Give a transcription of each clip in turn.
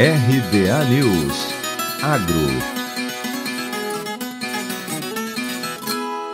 RBA News Agro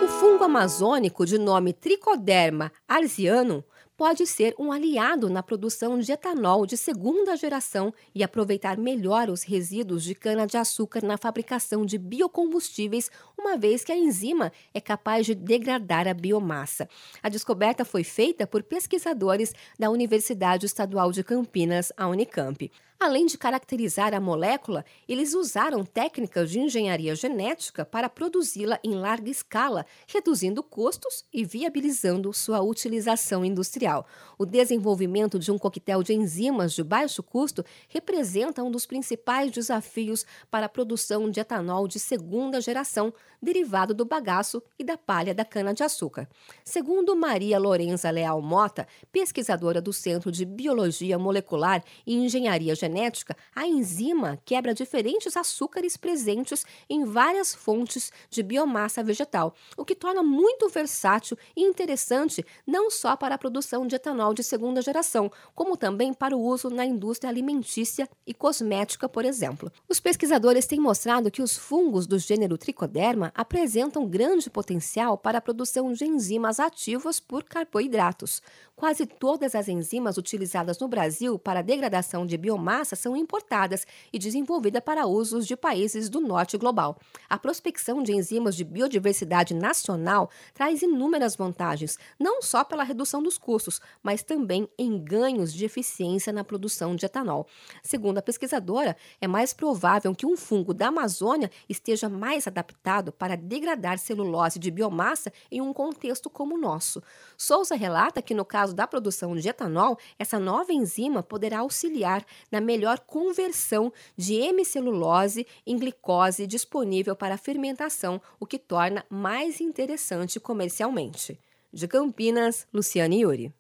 O fungo amazônico de nome Tricoderma arsianum pode ser um aliado na produção de etanol de segunda geração e aproveitar melhor os resíduos de cana-de-açúcar na fabricação de biocombustíveis, uma vez que a enzima é capaz de degradar a biomassa. A descoberta foi feita por pesquisadores da Universidade Estadual de Campinas, a Unicamp. Além de caracterizar a molécula, eles usaram técnicas de engenharia genética para produzi-la em larga escala, reduzindo custos e viabilizando sua utilização industrial. O desenvolvimento de um coquetel de enzimas de baixo custo representa um dos principais desafios para a produção de etanol de segunda geração, derivado do bagaço e da palha da cana-de-açúcar. Segundo Maria Lorenza Leal Mota, pesquisadora do Centro de Biologia Molecular e Engenharia Genética, genética, a enzima quebra diferentes açúcares presentes em várias fontes de biomassa vegetal, o que torna muito versátil e interessante não só para a produção de etanol de segunda geração, como também para o uso na indústria alimentícia e cosmética, por exemplo. Os pesquisadores têm mostrado que os fungos do gênero Tricoderma apresentam grande potencial para a produção de enzimas ativas por carboidratos. Quase todas as enzimas utilizadas no Brasil para a degradação de biomassa são importadas e desenvolvidas para usos de países do norte global. A prospecção de enzimas de biodiversidade nacional traz inúmeras vantagens, não só pela redução dos custos, mas também em ganhos de eficiência na produção de etanol. Segundo a pesquisadora, é mais provável que um fungo da Amazônia esteja mais adaptado para degradar celulose de biomassa em um contexto como o nosso. Souza relata que, no caso da produção de etanol, essa nova enzima poderá auxiliar na melhor conversão de hemicelulose em glicose disponível para fermentação, o que torna mais interessante comercialmente. De Campinas, Luciane Yuri.